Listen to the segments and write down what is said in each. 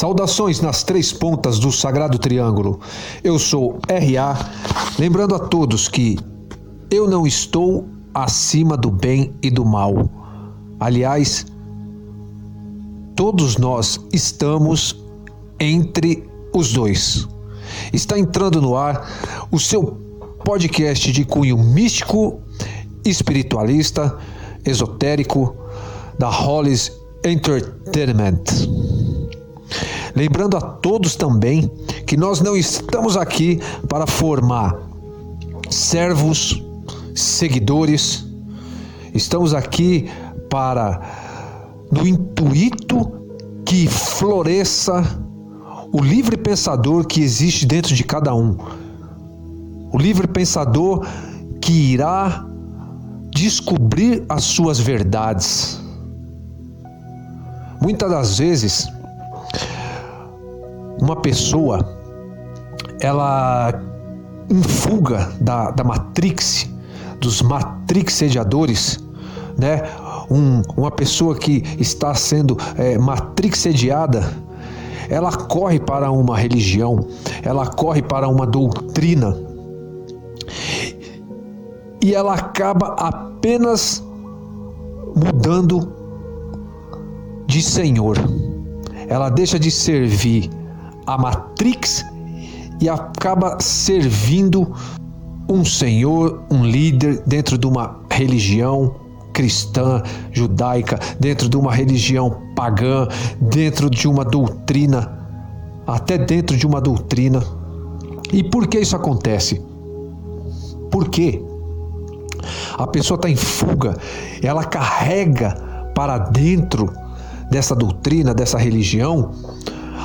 Saudações nas três pontas do Sagrado Triângulo. Eu sou RA, lembrando a todos que eu não estou acima do bem e do mal. Aliás, todos nós estamos entre os dois. Está entrando no ar o seu podcast de cunho místico, espiritualista, esotérico da Hollis Entertainment. Lembrando a todos também que nós não estamos aqui para formar servos, seguidores, estamos aqui para, no intuito que floresça o livre pensador que existe dentro de cada um. O livre pensador que irá descobrir as suas verdades. Muitas das vezes, uma pessoa ela em fuga da, da Matrix, dos Matrix sediadores, né? Um, uma pessoa que está sendo é, Matrix sediada, ela corre para uma religião, ela corre para uma doutrina e ela acaba apenas mudando de Senhor. Ela deixa de servir a Matrix e acaba servindo um senhor, um líder dentro de uma religião cristã, judaica, dentro de uma religião pagã, dentro de uma doutrina, até dentro de uma doutrina. E por que isso acontece? Por quê? A pessoa está em fuga, ela carrega para dentro dessa doutrina, dessa religião,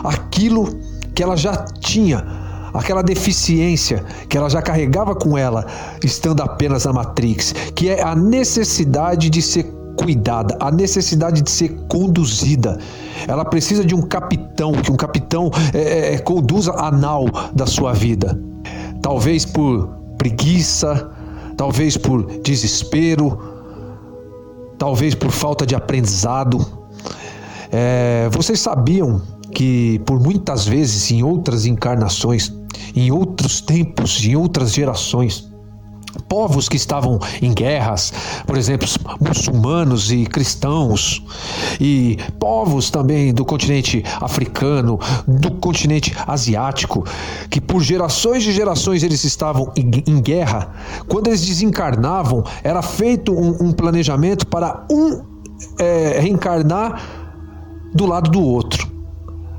aquilo que ela já tinha, aquela deficiência que ela já carregava com ela, estando apenas na Matrix, que é a necessidade de ser cuidada, a necessidade de ser conduzida. Ela precisa de um capitão, que um capitão é, é, é conduza a nau da sua vida. Talvez por preguiça, talvez por desespero, talvez por falta de aprendizado. É, vocês sabiam que por muitas vezes em outras encarnações, em outros tempos, em outras gerações, povos que estavam em guerras, por exemplo, muçulmanos e cristãos, e povos também do continente africano, do continente asiático, que por gerações e gerações eles estavam em, guerra, quando eles desencarnavam, era feito um, um planejamento para um é, reencarnar do lado do outro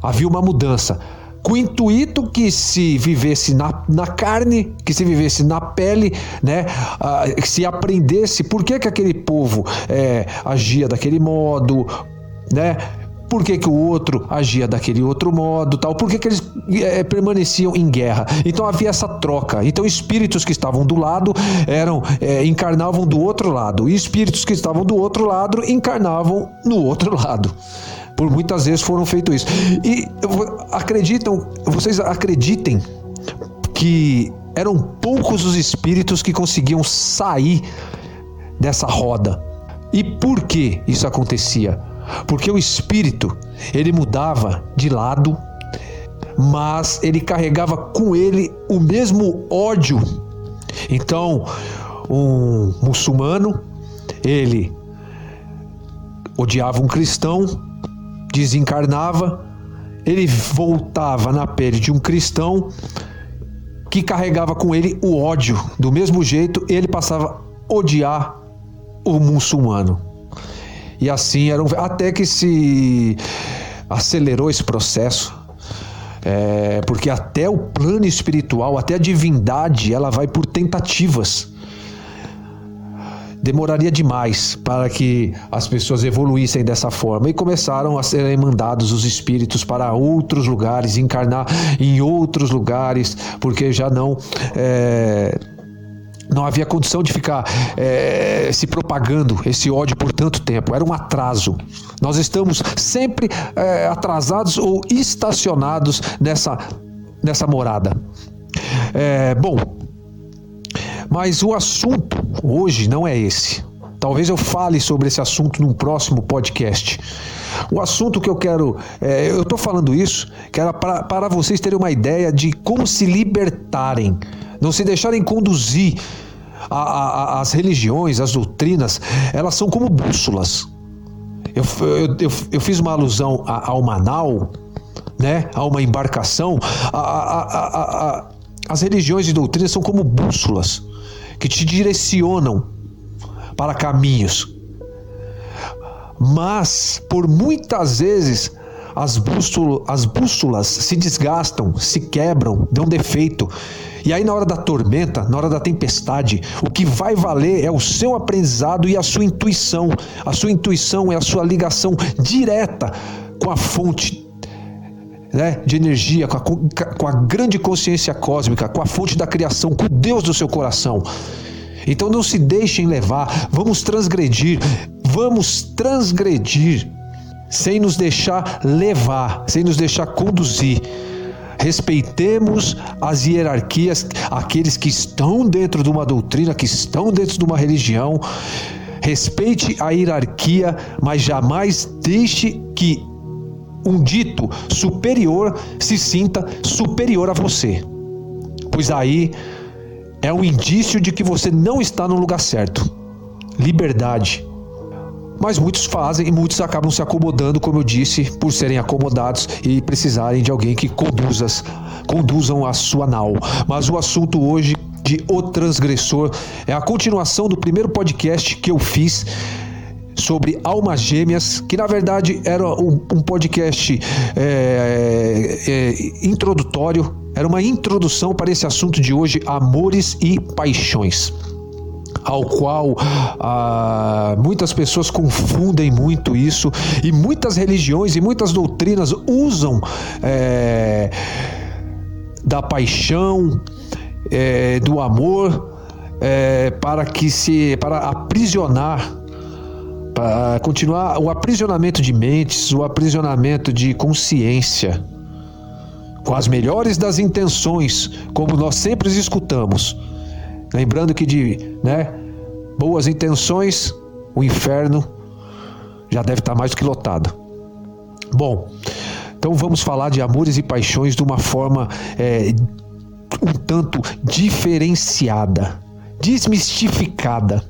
havia uma mudança. Com o intuito que se vivesse na, na carne, que se vivesse na pele, né? Ah, que se aprendesse por que, que aquele povo é, agia daquele modo, né? por que, que, o outro agia daquele outro modo, tal, por que, que eles é, permaneciam em guerra. Então havia essa troca. Então espíritos que estavam do lado eram é, encarnavam do outro lado, e espíritos que estavam do outro lado encarnavam no outro lado. Por muitas vezes foram feito isso. E acreditam, vocês acreditem que eram poucos os espíritos que conseguiam sair dessa roda. E por que isso acontecia? Porque o espírito, ele mudava de lado, mas ele carregava com ele o mesmo ódio. Então, um muçulmano, ele odiava um cristão, desencarnava, ele voltava na pele de um cristão que carregava com ele o ódio. Do mesmo jeito, ele passava a odiar o muçulmano. E assim era um... até que se acelerou esse processo. É, porque até o plano espiritual, até a divindade, ela vai por tentativas demoraria demais para que as pessoas evoluíssem dessa forma e começaram a serem mandados os espíritos para outros lugares, encarnar em outros lugares, porque já não. É, não havia condição de ficar é, se propagando esse ódio por tanto tempo. Era um atraso. Nós estamos sempre é, atrasados ou estacionados nessa, nessa morada. É, bom, mas o assunto hoje não é esse. Talvez eu fale sobre esse assunto num próximo podcast. O assunto que eu quero. É, eu estou falando isso que era para, para vocês terem uma ideia de como se libertarem, não se deixarem conduzir. A, a, as religiões, as doutrinas, elas são como bússolas. Eu, eu, eu, eu fiz uma alusão ao Manau, né, a uma embarcação. A, as religiões e doutrinas são como bússolas que te direcionam para caminhos. Mas, por muitas vezes, as, bússolas, as bússolas se desgastam, se quebram, dão defeito. E aí, na hora da tormenta, na hora da tempestade, o que vai valer é o seu aprendizado e a sua intuição. A sua intuição é a sua ligação direta com a fonte né, de energia, com a, com a grande consciência cósmica, com a fonte da criação, com o Deus do seu coração. Então não se deixem levar, vamos transgredir, vamos transgredir sem nos deixar levar, sem nos deixar conduzir. Respeitemos as hierarquias, aqueles que estão dentro de uma doutrina, que estão dentro de uma religião. Respeite a hierarquia, mas jamais deixe que um dito superior se sinta superior a você. Pois aí é um indício de que você não está no lugar certo. Liberdade. Mas muitos fazem e muitos acabam se acomodando, como eu disse, por serem acomodados e precisarem de alguém que conduzas, conduzam a sua nau. Mas o assunto hoje de O Transgressor é a continuação do primeiro podcast que eu fiz sobre almas gêmeas, que na verdade era um, um podcast é, é, introdutório, era uma introdução para esse assunto de hoje, amores e paixões ao qual ah, muitas pessoas confundem muito isso e muitas religiões e muitas doutrinas usam é, da paixão, é, do amor é, para que se para aprisionar para continuar o aprisionamento de mentes, o aprisionamento de consciência, com as melhores das intenções, como nós sempre escutamos. Lembrando que de né, boas intenções, o inferno já deve estar mais do que lotado. Bom, então vamos falar de amores e paixões de uma forma é, um tanto diferenciada, desmistificada,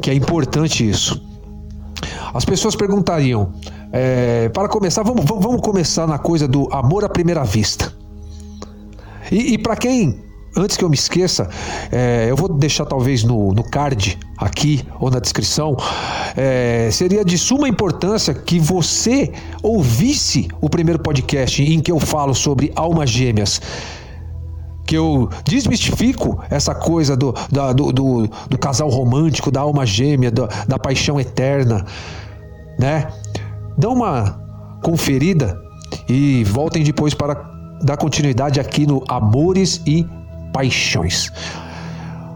que é importante isso. As pessoas perguntariam, é, para começar, vamos, vamos começar na coisa do amor à primeira vista. E, e para quem antes que eu me esqueça, é, eu vou deixar talvez no, no card aqui ou na descrição. É, seria de suma importância que você ouvisse o primeiro podcast em que eu falo sobre almas gêmeas. Que eu desmistifico essa coisa do, da, do, do, do, casal romântico, da alma gêmea, da, da paixão eterna né? Uma conferida e voltem depois para dar continuidade aqui no Amores e Paixões.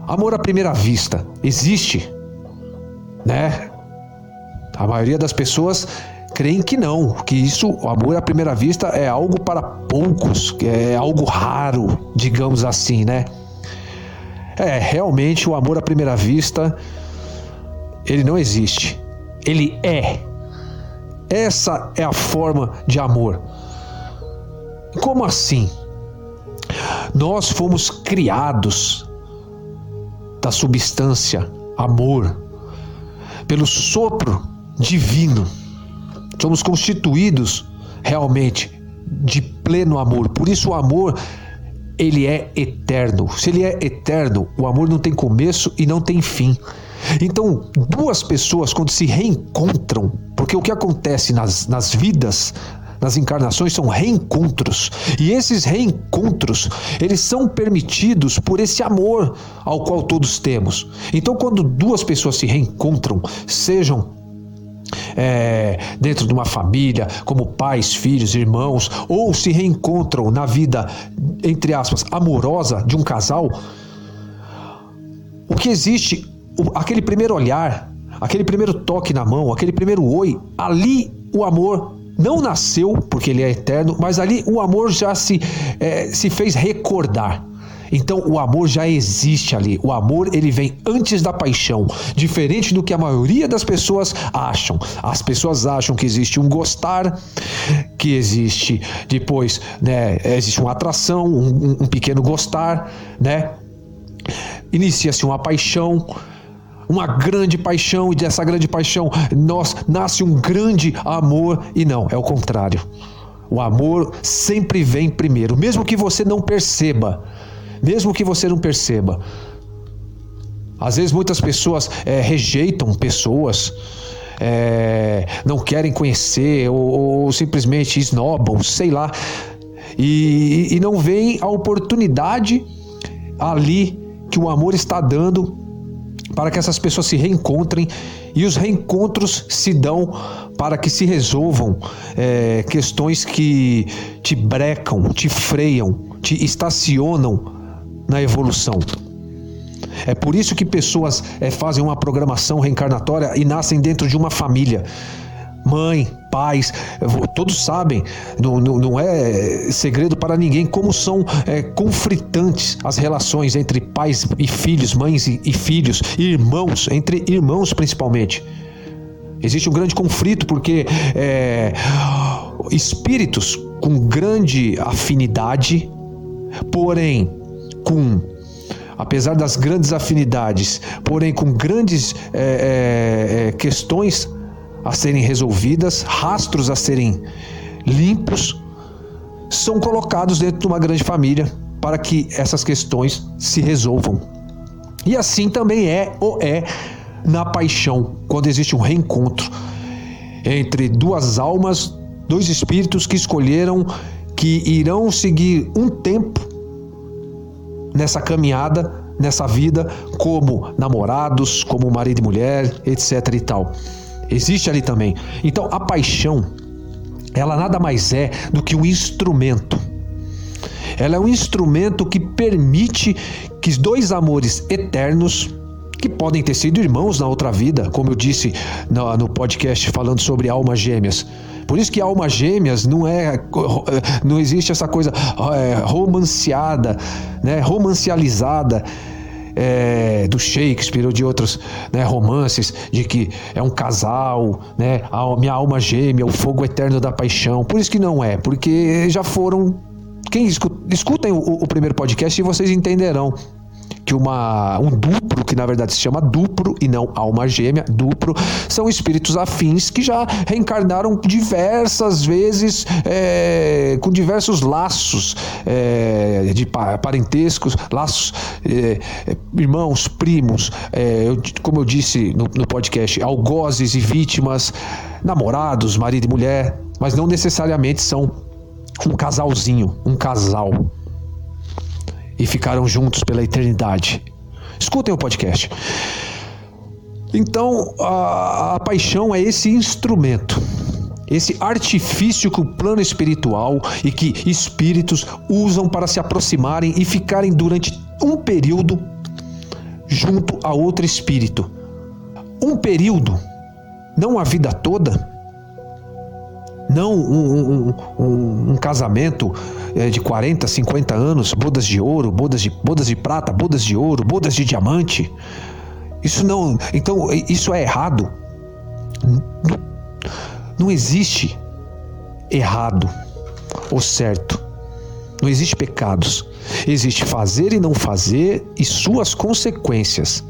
Amor à primeira vista existe, né? A maioria das pessoas creem que não, que isso, o amor à primeira vista é algo para poucos, é algo raro, digamos assim, né? É, realmente o amor à primeira vista ele não existe. Ele é essa é a forma de amor. Como assim? Nós fomos criados da substância amor, pelo sopro divino. Somos constituídos realmente de pleno amor. Por isso o amor ele é eterno. Se ele é eterno, o amor não tem começo e não tem fim. Então, duas pessoas, quando se reencontram, porque o que acontece nas, nas vidas, nas encarnações, são reencontros. E esses reencontros, eles são permitidos por esse amor ao qual todos temos. Então, quando duas pessoas se reencontram, sejam é, dentro de uma família, como pais, filhos, irmãos, ou se reencontram na vida, entre aspas, amorosa de um casal, o que existe aquele primeiro olhar, aquele primeiro toque na mão, aquele primeiro oi, ali o amor não nasceu porque ele é eterno, mas ali o amor já se, é, se fez recordar. Então o amor já existe ali. O amor ele vem antes da paixão, diferente do que a maioria das pessoas acham. As pessoas acham que existe um gostar, que existe depois, né, existe uma atração, um, um pequeno gostar, né? Inicia-se uma paixão, uma grande paixão e dessa grande paixão nós nasce um grande amor e não, é o contrário. O amor sempre vem primeiro, mesmo que você não perceba. Mesmo que você não perceba. Às vezes muitas pessoas é, rejeitam pessoas, é, não querem conhecer ou, ou, simplesmente esnobam, sei lá, e, e não veem a oportunidade ali que o amor está dando para que essas pessoas se reencontrem e os reencontros se dão para que se resolvam é, questões que te brecam, te freiam, te estacionam na evolução. É por isso que pessoas é, fazem uma programação reencarnatória e nascem dentro de uma família mãe, pais, todos sabem, não, não, não é segredo para ninguém como são é, conflitantes as relações entre pais e filhos, mães e, e filhos, irmãos, entre irmãos principalmente. Existe um grande conflito porque é, espíritos com grande afinidade, porém com apesar das grandes afinidades, porém com grandes é, é, é questões a serem resolvidas, rastros a serem limpos, são colocados dentro de uma grande família para que essas questões se resolvam. E assim também é ou é na paixão, quando existe um reencontro entre duas almas, dois espíritos que escolheram que irão seguir um tempo nessa caminhada, nessa vida, como namorados, como marido e mulher, etc e tal. Existe ali também. Então a paixão, ela nada mais é do que um instrumento. Ela é um instrumento que permite que dois amores eternos, que podem ter sido irmãos na outra vida, como eu disse no, no podcast falando sobre almas gêmeas. Por isso que almas gêmeas não é, não existe essa coisa é, romanceada, né, romancializada é, do Shakespeare ou de outros né, romances de que é um casal, né, a minha alma gêmea, o fogo eterno da paixão. Por isso que não é, porque já foram. Quem escutem o, o primeiro podcast e vocês entenderão que uma, um duplo, que na verdade se chama duplo e não alma gêmea, duplo, são espíritos afins que já reencarnaram diversas vezes é, com diversos laços é, de parentescos, laços, é, irmãos, primos, eu, como eu disse no, no podcast, algozes e vítimas, namorados, marido e mulher, mas não necessariamente são um casalzinho, um casal e ficaram juntos pela eternidade. Escutem o podcast. Então, a, a paixão é esse instrumento, esse artifício que o plano espiritual e que espíritos usam para se aproximarem e ficarem durante um período junto a outro espírito. Um período, não a vida toda, não um, um, um, um casamento é, de 40, 50 anos, bodas de ouro, bodas de, bodas de prata, bodas de ouro, bodas de diamante. Isso não. Então, isso é errado. Não, não existe errado ou certo. Não existe pecados. Existe fazer e não fazer e suas consequências.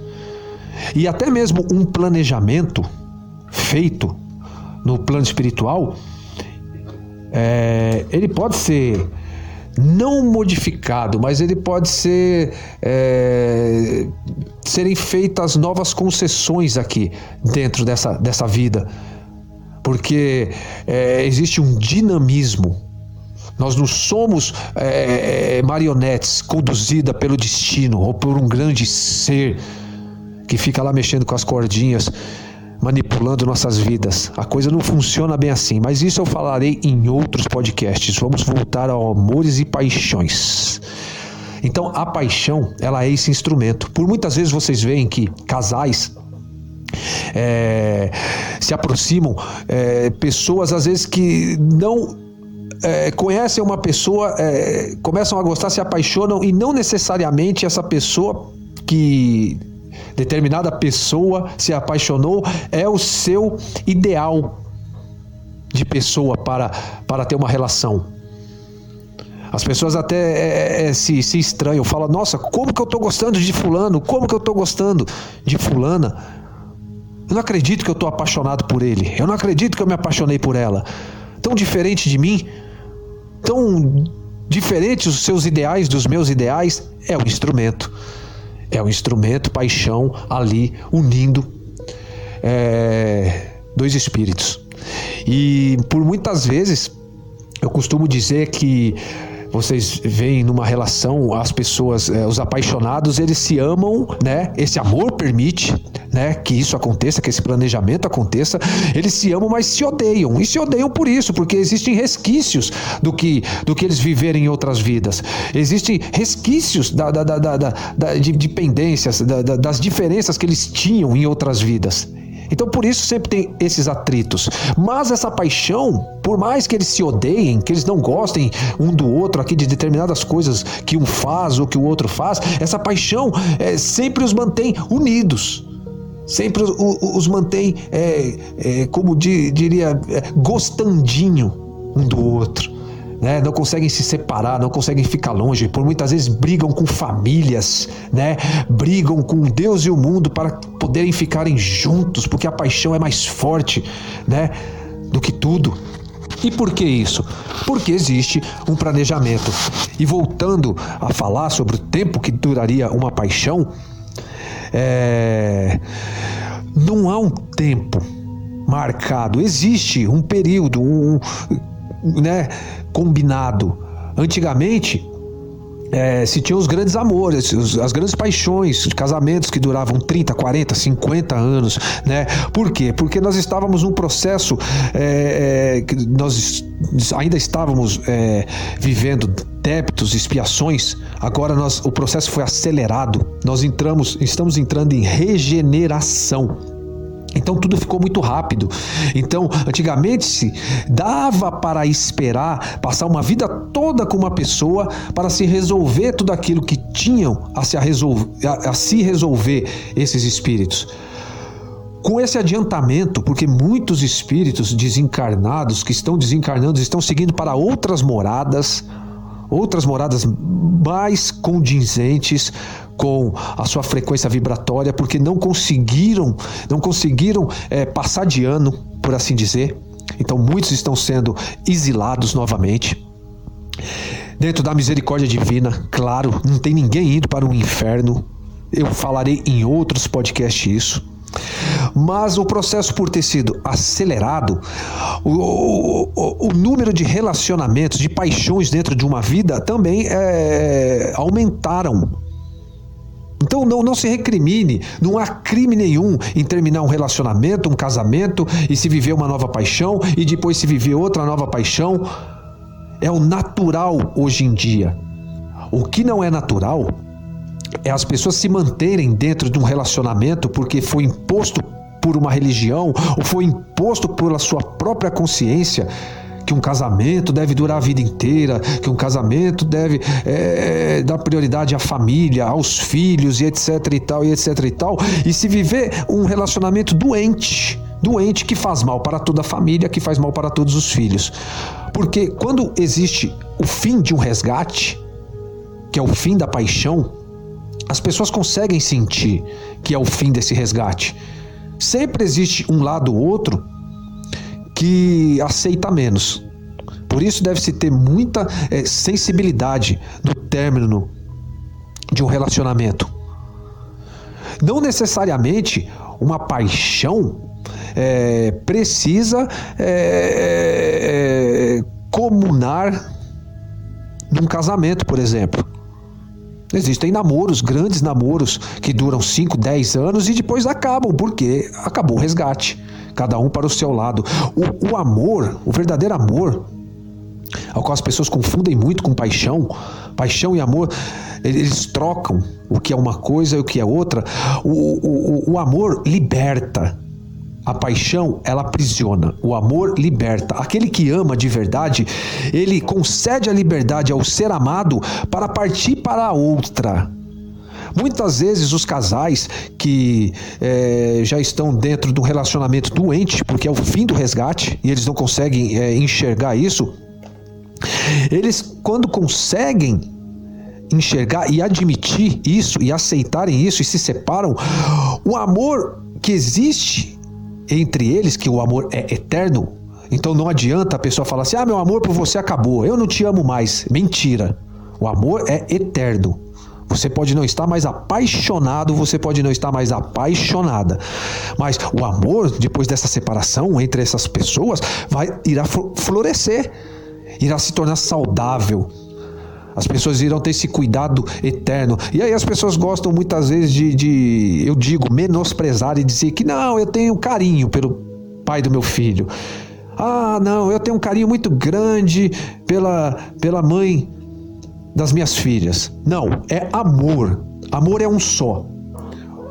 E até mesmo um planejamento feito no plano espiritual, é, ele pode ser não modificado, mas ele pode ser é, serem feitas novas concessões aqui dentro dessa, dessa vida, porque é, existe um dinamismo. Nós não somos é, marionetes conduzida pelo destino ou por um grande ser que fica lá mexendo com as cordinhas manipulando nossas vidas. A coisa não funciona bem assim, mas isso eu falarei em outros podcasts. Vamos voltar ao amores e paixões. Então, a paixão, ela é esse instrumento. Por muitas vezes vocês veem que casais é, se aproximam, é, pessoas às vezes que não é, conhecem uma pessoa, é, começam a gostar, se apaixonam e não necessariamente essa pessoa que determinada pessoa se apaixonou é o seu ideal de pessoa para, para ter uma relação. As pessoas até é, é, se, se estranham, falam: Nossa, como que eu estou gostando de Fulano? Como que eu estou gostando de Fulana? Eu não acredito que eu estou apaixonado por ele. Eu não acredito que eu me apaixonei por ela. Tão diferente de mim, tão diferentes os seus ideais dos meus ideais, é o instrumento. É o instrumento, paixão ali unindo é, dois espíritos. E por muitas vezes eu costumo dizer que vocês veem numa relação as pessoas, eh, os apaixonados, eles se amam, né? Esse amor permite, né, que isso aconteça, que esse planejamento aconteça. Eles se amam, mas se odeiam. E se odeiam por isso, porque existem resquícios do que do que eles viveram em outras vidas. Existem resquícios da, da, da, da, da de, de pendências, da, das diferenças que eles tinham em outras vidas. Então por isso sempre tem esses atritos. Mas essa paixão, por mais que eles se odeiem, que eles não gostem um do outro aqui de determinadas coisas que um faz ou que o outro faz, essa paixão é, sempre os mantém unidos sempre os, os mantém, é, é, como diria, é, gostandinho um do outro né? Não conseguem se separar, não conseguem ficar longe, por muitas vezes brigam com famílias, né? Brigam com Deus e o mundo para poderem ficarem juntos, porque a paixão é mais forte, né? Do que tudo. E por que isso? Porque existe um planejamento. E voltando a falar sobre o tempo que duraria uma paixão, é... não há um tempo marcado, existe um período, um, né? combinado. Antigamente, é, se tinha os grandes amores, os, as grandes paixões, casamentos que duravam 30, 40, 50 anos, né? Por quê? Porque nós estávamos num processo, é, é, nós ainda estávamos é, vivendo débitos, expiações, agora nós, o processo foi acelerado, nós entramos, estamos entrando em regeneração. Então tudo ficou muito rápido. Então, antigamente se dava para esperar passar uma vida toda com uma pessoa para se resolver tudo aquilo que tinham a se, resolver, a, a se resolver esses espíritos. Com esse adiantamento, porque muitos espíritos desencarnados que estão desencarnando estão seguindo para outras moradas, outras moradas mais condizentes com a sua frequência vibratória, porque não conseguiram, não conseguiram é, passar de ano, por assim dizer. Então muitos estão sendo exilados novamente. Dentro da misericórdia divina, claro, não tem ninguém indo para o inferno. Eu falarei em outros podcasts isso. Mas o processo por ter sido acelerado, o, o, o número de relacionamentos, de paixões dentro de uma vida também é, aumentaram. Então não, não se recrimine, não há crime nenhum em terminar um relacionamento, um casamento e se viver uma nova paixão e depois se viver outra nova paixão. É o natural hoje em dia. O que não é natural é as pessoas se manterem dentro de um relacionamento porque foi imposto por uma religião ou foi imposto pela sua própria consciência que um casamento deve durar a vida inteira, que um casamento deve é, dar prioridade à família, aos filhos e etc e tal e etc e tal, e se viver um relacionamento doente, doente que faz mal para toda a família, que faz mal para todos os filhos. Porque quando existe o fim de um resgate, que é o fim da paixão, as pessoas conseguem sentir que é o fim desse resgate. Sempre existe um lado ou outro que aceita menos. Por isso deve-se ter muita é, sensibilidade no término de um relacionamento. Não necessariamente uma paixão é, precisa é, comunar num casamento, por exemplo. Existem namoros, grandes namoros, que duram 5, 10 anos e depois acabam, porque acabou o resgate. Cada um para o seu lado. O, o amor, o verdadeiro amor, ao qual as pessoas confundem muito com paixão, paixão e amor, eles trocam o que é uma coisa e o que é outra. O, o, o amor liberta. A paixão, ela aprisiona. O amor liberta. Aquele que ama de verdade, ele concede a liberdade ao ser amado para partir para a outra. Muitas vezes os casais que é, já estão dentro de um relacionamento doente, porque é o fim do resgate, e eles não conseguem é, enxergar isso, eles, quando conseguem enxergar e admitir isso e aceitarem isso e se separam, o amor que existe entre eles, que o amor é eterno, então não adianta a pessoa falar assim: ah, meu amor por você acabou, eu não te amo mais. Mentira. O amor é eterno. Você pode não estar mais apaixonado, você pode não estar mais apaixonada. Mas o amor, depois dessa separação entre essas pessoas, vai irá florescer, irá se tornar saudável. As pessoas irão ter esse cuidado eterno. E aí as pessoas gostam muitas vezes de, de eu digo, menosprezar e dizer que não, eu tenho carinho pelo pai do meu filho. Ah, não, eu tenho um carinho muito grande pela, pela mãe das minhas filhas. Não, é amor. Amor é um só.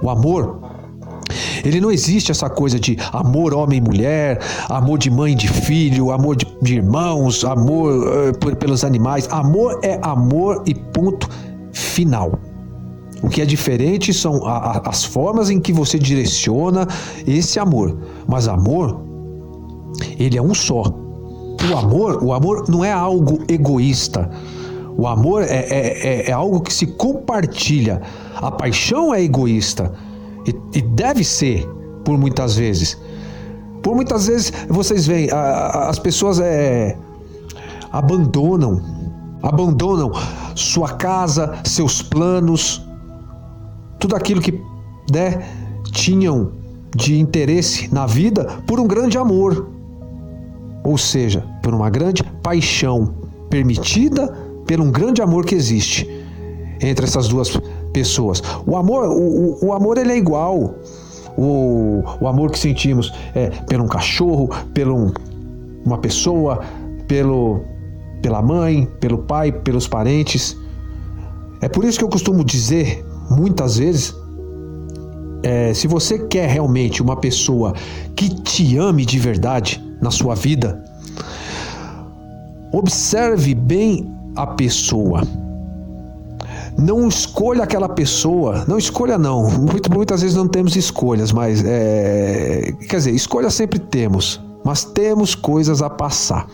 O amor ele não existe essa coisa de amor homem e mulher, amor de mãe e de filho, amor de, de irmãos, amor uh, por, pelos animais. Amor é amor e ponto final. O que é diferente são a, a, as formas em que você direciona esse amor. Mas amor, ele é um só. O amor, o amor não é algo egoísta. O amor é, é, é, é algo que se compartilha. A paixão é egoísta. E, e, deve ser, por muitas vezes. Por muitas vezes vocês veem, a, a, as pessoas é, abandonam, abandonam sua casa, seus planos, tudo aquilo que né, tinham de interesse na vida por um grande amor. Ou seja, por uma grande paixão permitida pelo um grande amor que existe entre essas duas pessoas. O amor, o, o amor ele é igual. O, o amor que sentimos é pelo um cachorro, pelo um, uma pessoa, pelo pela mãe, pelo pai, pelos parentes. É por isso que eu costumo dizer muitas vezes é, se você quer realmente uma pessoa que te ame de verdade na sua vida, observe bem a pessoa. Não escolha aquela pessoa, não escolha não. Muitas vezes não temos escolhas, mas é, quer dizer, escolha sempre temos, mas temos coisas a passar.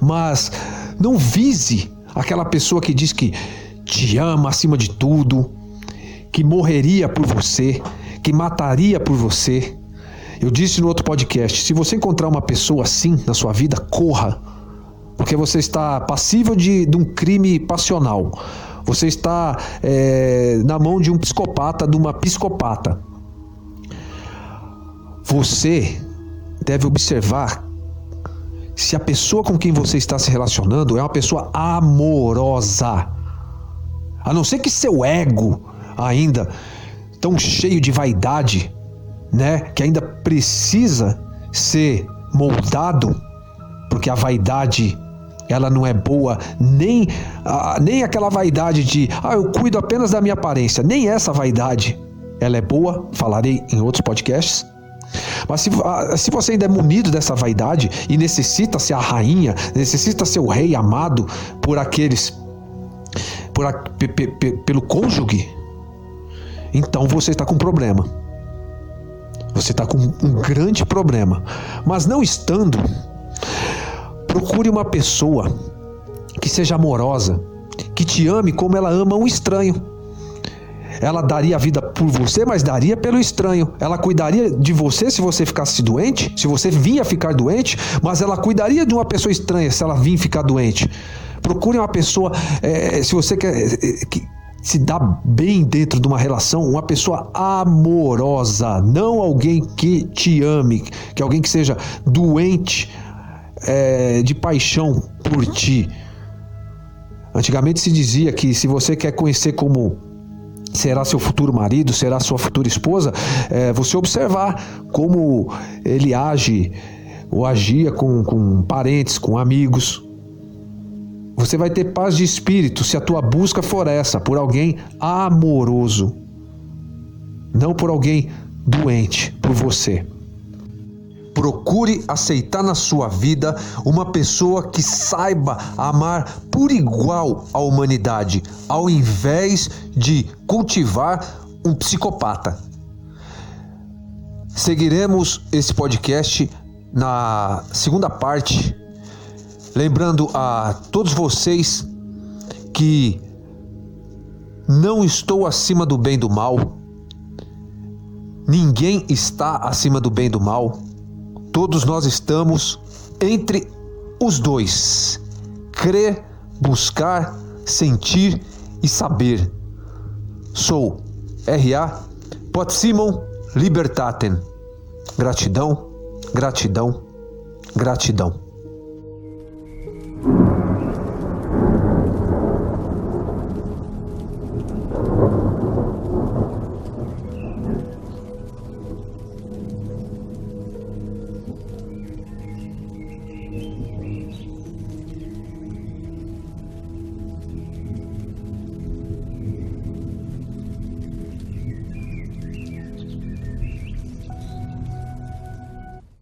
Mas não vise aquela pessoa que diz que te ama acima de tudo, que morreria por você, que mataria por você. Eu disse no outro podcast: se você encontrar uma pessoa assim na sua vida, corra porque você está passível de, de um crime passional. Você está é, na mão de um psicopata, de uma psicopata. Você deve observar se a pessoa com quem você está se relacionando é uma pessoa amorosa. A não ser que seu ego ainda tão cheio de vaidade, né, que ainda precisa ser moldado, porque a vaidade ela não é boa, nem, ah, nem aquela vaidade de, ah, eu cuido apenas da minha aparência, nem essa vaidade. Ela é boa, falarei em outros podcasts. Mas se, ah, se você ainda é munido dessa vaidade e necessita ser a rainha, necessita ser o rei amado por aqueles, por a, pe, pe, pe, pelo cônjuge, então você está com um problema. Você está com um grande problema. Mas não estando, Procure uma pessoa que seja amorosa, que te ame como ela ama um estranho. Ela daria a vida por você, mas daria pelo estranho. Ela cuidaria de você se você ficasse doente, se você vinha ficar doente, mas ela cuidaria de uma pessoa estranha se ela vinha ficar doente. Procure uma pessoa, é, se você quer é, que se dá bem dentro de uma relação, uma pessoa amorosa, não alguém que te ame, que alguém que seja doente é, de paixão por ti. Antigamente se dizia que se você quer conhecer como será seu futuro marido, será sua futura esposa, é, você observar como ele age ou agia com, com parentes, com amigos. Você vai ter paz de espírito se a tua busca for essa, por alguém amoroso, não por alguém doente por você. Procure aceitar na sua vida uma pessoa que saiba amar por igual a humanidade, ao invés de cultivar um psicopata. Seguiremos esse podcast na segunda parte, lembrando a todos vocês que não estou acima do bem e do mal. Ninguém está acima do bem e do mal. Todos nós estamos entre os dois. Crer, buscar, sentir e saber. Sou R.A. Pot Simon Libertaten. Gratidão, gratidão, gratidão.